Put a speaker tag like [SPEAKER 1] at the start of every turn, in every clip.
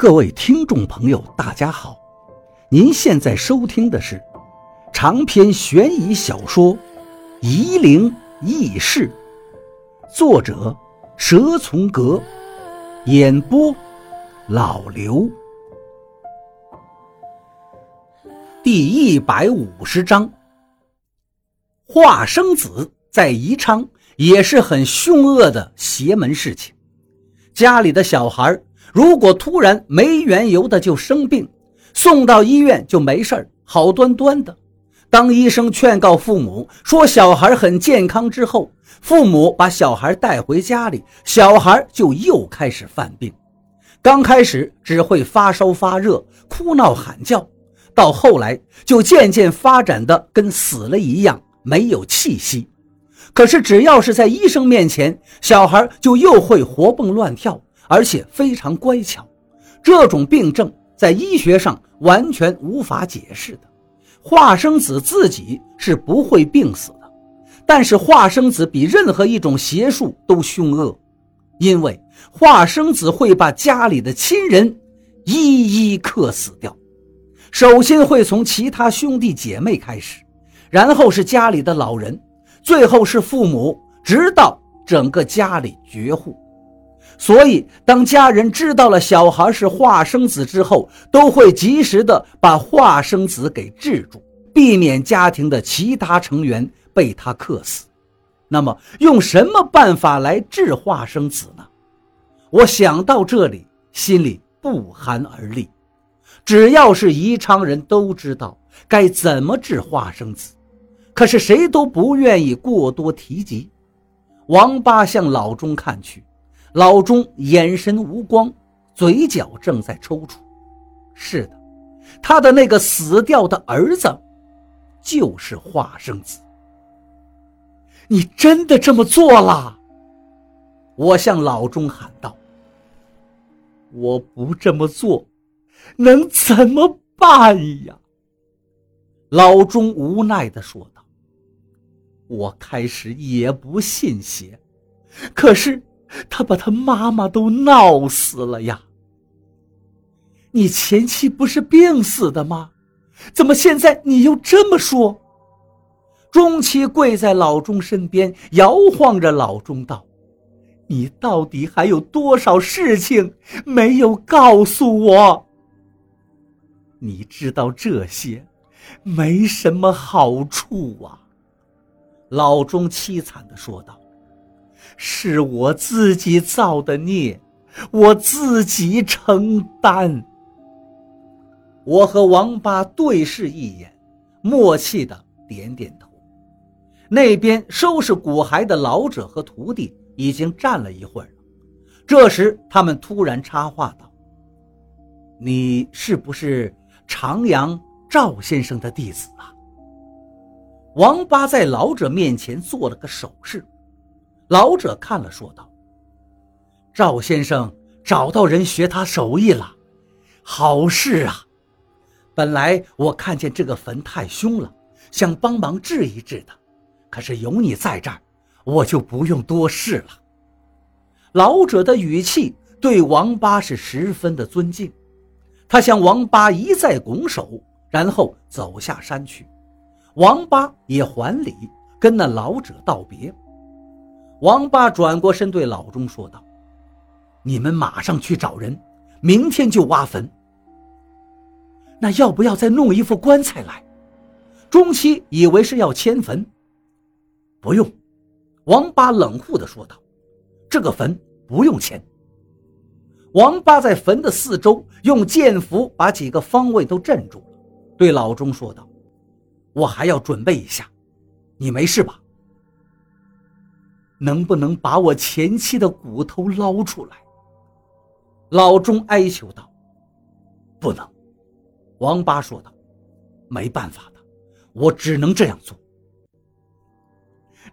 [SPEAKER 1] 各位听众朋友，大家好！您现在收听的是长篇悬疑小说《夷陵轶事》，作者蛇从阁，演播老刘。第一百五十章，化生子在宜昌也是很凶恶的邪门事情，家里的小孩如果突然没缘由的就生病，送到医院就没事好端端的。当医生劝告父母说小孩很健康之后，父母把小孩带回家里，小孩就又开始犯病。刚开始只会发烧发热、哭闹喊叫，到后来就渐渐发展的跟死了一样，没有气息。可是只要是在医生面前，小孩就又会活蹦乱跳。而且非常乖巧，这种病症在医学上完全无法解释的。华生子自己是不会病死的，但是华生子比任何一种邪术都凶恶，因为华生子会把家里的亲人一一克死掉。首先会从其他兄弟姐妹开始，然后是家里的老人，最后是父母，直到整个家里绝户。所以，当家人知道了小孩是化生子之后，都会及时的把化生子给治住，避免家庭的其他成员被他克死。那么，用什么办法来治化生子呢？我想到这里，心里不寒而栗。只要是宜昌人都知道该怎么治化生子，可是谁都不愿意过多提及。王八向老钟看去。老钟眼神无光，嘴角正在抽搐。是的，他的那个死掉的儿子，就是化生子。你真的这么做了？我向老钟喊道：“我不这么做，能怎么办呀？”老钟无奈地说道：“我开始也不信邪，可是……”他把他妈妈都闹死了呀！你前妻不是病死的吗？怎么现在你又这么说？钟七跪在老钟身边，摇晃着老钟道：“你到底还有多少事情没有告诉我？你知道这些，没什么好处啊！”老钟凄惨的说道。是我自己造的孽，我自己承担。我和王八对视一眼，默契的点点头。那边收拾骨骸的老者和徒弟已经站了一会儿了。这时，他们突然插话道：“你是不是长阳赵先生的弟子啊？”王八在老者面前做了个手势。老者看了，说道：“赵先生找到人学他手艺了，好事啊！本来我看见这个坟太凶了，想帮忙治一治的，可是有你在这儿，我就不用多事了。”老者的语气对王八是十分的尊敬，他向王八一再拱手，然后走下山去。王八也还礼，跟那老者道别。王八转过身对老钟说道：“你们马上去找人，明天就挖坟。那要不要再弄一副棺材来？”钟七以为是要迁坟，不用。王八冷酷地说道：“这个坟不用迁。”王八在坟的四周用剑符把几个方位都镇住了，对老钟说道：“我还要准备一下，你没事吧？”能不能把我前妻的骨头捞出来？老钟哀求道：“不能。”王八说道：“没办法的，我只能这样做。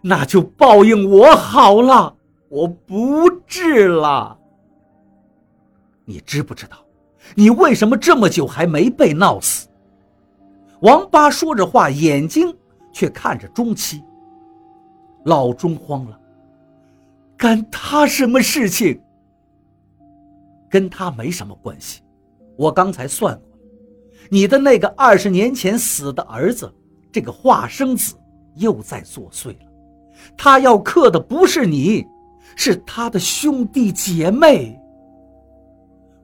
[SPEAKER 1] 那就报应我好了，我不治了。你知不知道，你为什么这么久还没被闹死？”王八说着话，眼睛却看着钟七。老钟慌了。干他什么事情？跟他没什么关系。我刚才算过了，你的那个二十年前死的儿子，这个化生子又在作祟了。他要克的不是你，是他的兄弟姐妹。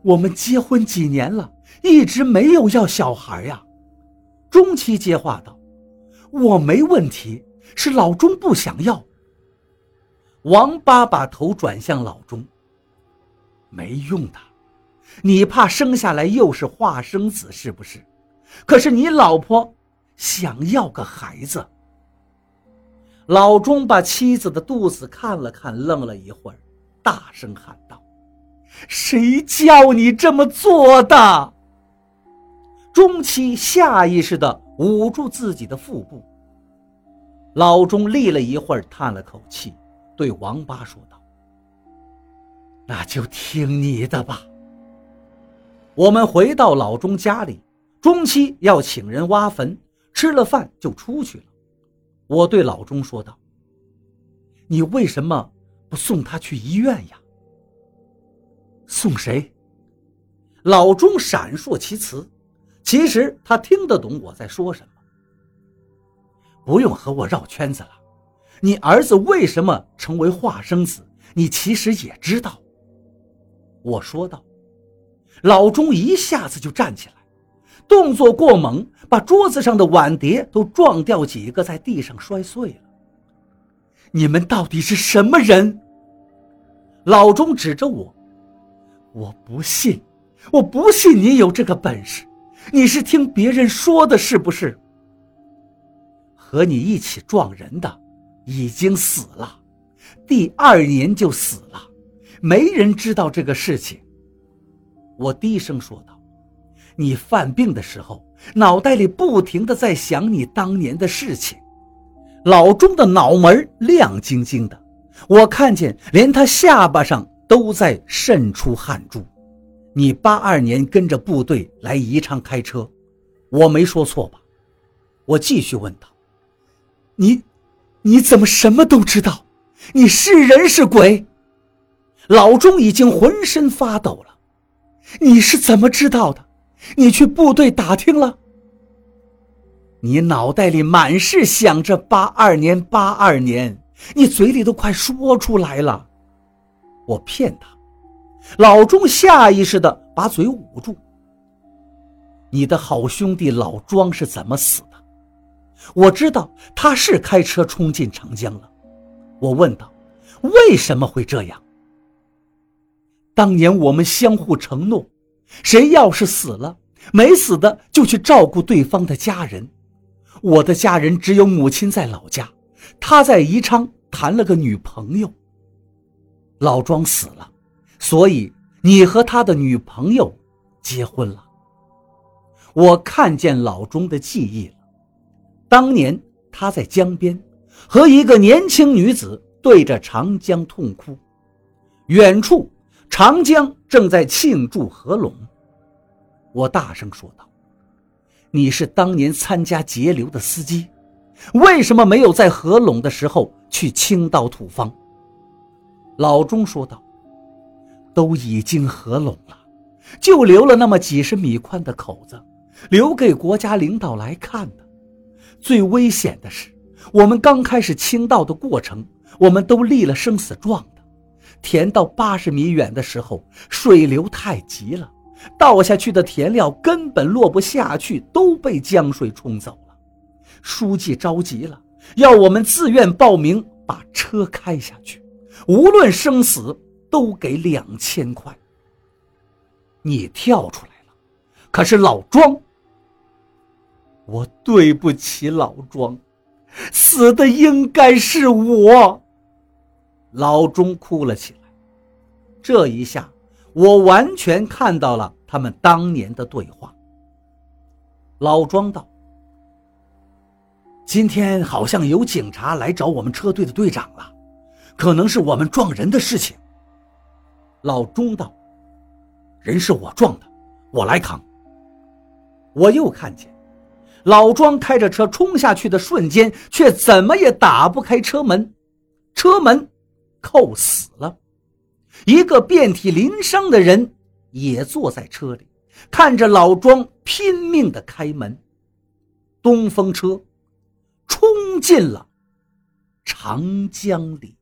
[SPEAKER 1] 我们结婚几年了，一直没有要小孩呀。钟七接话道：“我没问题，是老钟不想要。”王八把头转向老钟。没用的，你怕生下来又是化生子是不是？可是你老婆想要个孩子。老钟把妻子的肚子看了看，愣了一会儿，大声喊道：“谁叫你这么做的？”钟七下意识地捂住自己的腹部。老钟立了一会儿，叹了口气，对王八说道。那就听你的吧。我们回到老钟家里，钟七要请人挖坟，吃了饭就出去了。我对老钟说道：“你为什么不送他去医院呀？”送谁？老钟闪烁其词，其实他听得懂我在说什么。不用和我绕圈子了，你儿子为什么成为化生子，你其实也知道。我说道：“老钟一下子就站起来，动作过猛，把桌子上的碗碟都撞掉几个，在地上摔碎了。你们到底是什么人？”老钟指着我：“我不信，我不信你有这个本事。你是听别人说的，是不是？和你一起撞人的已经死了，第二年就死了。”没人知道这个事情。我低声说道：“你犯病的时候，脑袋里不停的在想你当年的事情。”老钟的脑门亮晶晶的，我看见连他下巴上都在渗出汗珠。你八二年跟着部队来宜昌开车，我没说错吧？我继续问道：“你，你怎么什么都知道？你是人是鬼？”老钟已经浑身发抖了，你是怎么知道的？你去部队打听了？你脑袋里满是想着八二年，八二年，你嘴里都快说出来了。我骗他，老钟下意识的把嘴捂住。你的好兄弟老庄是怎么死的？我知道他是开车冲进长江了。我问道，为什么会这样？当年我们相互承诺，谁要是死了，没死的就去照顾对方的家人。我的家人只有母亲在老家，他在宜昌谈了个女朋友。老庄死了，所以你和他的女朋友结婚了。我看见老钟的记忆，当年他在江边和一个年轻女子对着长江痛哭，远处。长江正在庆祝合拢，我大声说道：“你是当年参加截流的司机，为什么没有在合拢的时候去倾倒土方？”老钟说道：“都已经合拢了，就留了那么几十米宽的口子，留给国家领导来看的。最危险的是，我们刚开始倾倒的过程，我们都立了生死状的。”填到八十米远的时候，水流太急了，倒下去的填料根本落不下去，都被江水冲走了。书记着急了，要我们自愿报名把车开下去，无论生死都给两千块。你跳出来了，可是老庄，我对不起老庄，死的应该是我。老钟哭了起来，这一下我完全看到了他们当年的对话。老庄道：“今天好像有警察来找我们车队的队长了，可能是我们撞人的事情。”老钟道：“人是我撞的，我来扛。”我又看见老庄开着车冲下去的瞬间，却怎么也打不开车门，车门。扣死了，一个遍体鳞伤的人也坐在车里，看着老庄拼命的开门，东风车冲进了长江里。